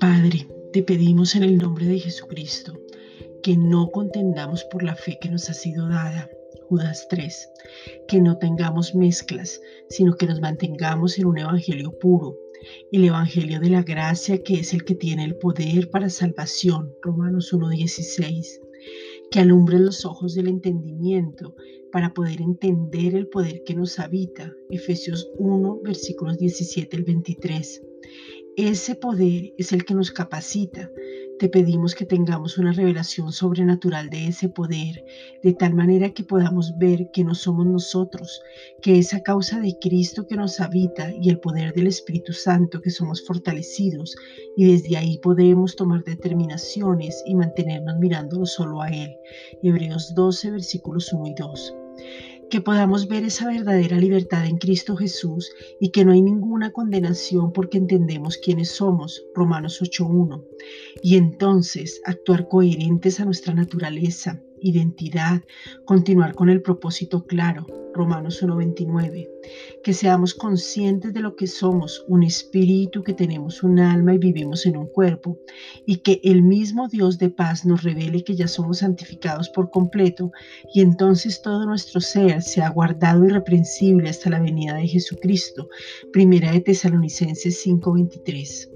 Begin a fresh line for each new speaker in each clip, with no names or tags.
Padre, te pedimos en el nombre de Jesucristo que no contendamos por la fe que nos ha sido dada. Judas 3, que no tengamos mezclas, sino que nos mantengamos en un evangelio puro, el evangelio de la gracia que es el que tiene el poder para salvación. Romanos 1.16 que alumbre los ojos del entendimiento para poder entender el poder que nos habita. Efesios 1, versículos 17 al 23. Ese poder es el que nos capacita. Te pedimos que tengamos una revelación sobrenatural de ese poder, de tal manera que podamos ver que no somos nosotros, que es a causa de Cristo que nos habita y el poder del Espíritu Santo que somos fortalecidos y desde ahí podremos tomar determinaciones y mantenernos mirándolo solo a Él. Hebreos 12, versículos 1 y 2 que podamos ver esa verdadera libertad en Cristo Jesús y que no hay ninguna condenación porque entendemos quiénes somos, Romanos 8.1, y entonces actuar coherentes a nuestra naturaleza, identidad, continuar con el propósito claro, Romanos 1.29, que seamos conscientes de lo que somos, un espíritu, que tenemos un alma y vivimos en un cuerpo, y que el mismo Dios de paz nos revele que ya somos santificados por completo, y entonces todo nuestro ser sea guardado irreprensible hasta la venida de Jesucristo. Primera de Tesalonicenses 5.23.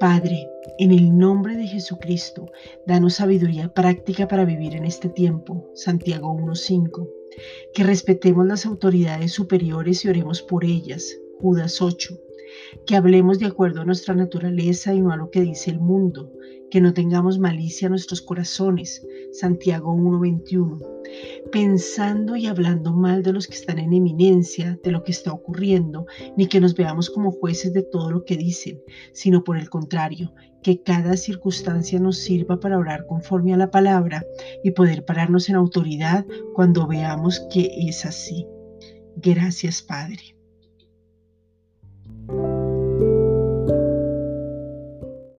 Padre, en el nombre de Jesucristo, danos sabiduría práctica para vivir en este tiempo. Santiago 1.5. Que respetemos las autoridades superiores y oremos por ellas. Judas 8. Que hablemos de acuerdo a nuestra naturaleza y no a lo que dice el mundo. Que no tengamos malicia en nuestros corazones. Santiago 1.21 pensando y hablando mal de los que están en eminencia, de lo que está ocurriendo, ni que nos veamos como jueces de todo lo que dicen, sino por el contrario, que cada circunstancia nos sirva para orar conforme a la palabra y poder pararnos en autoridad cuando veamos que es así. Gracias, Padre.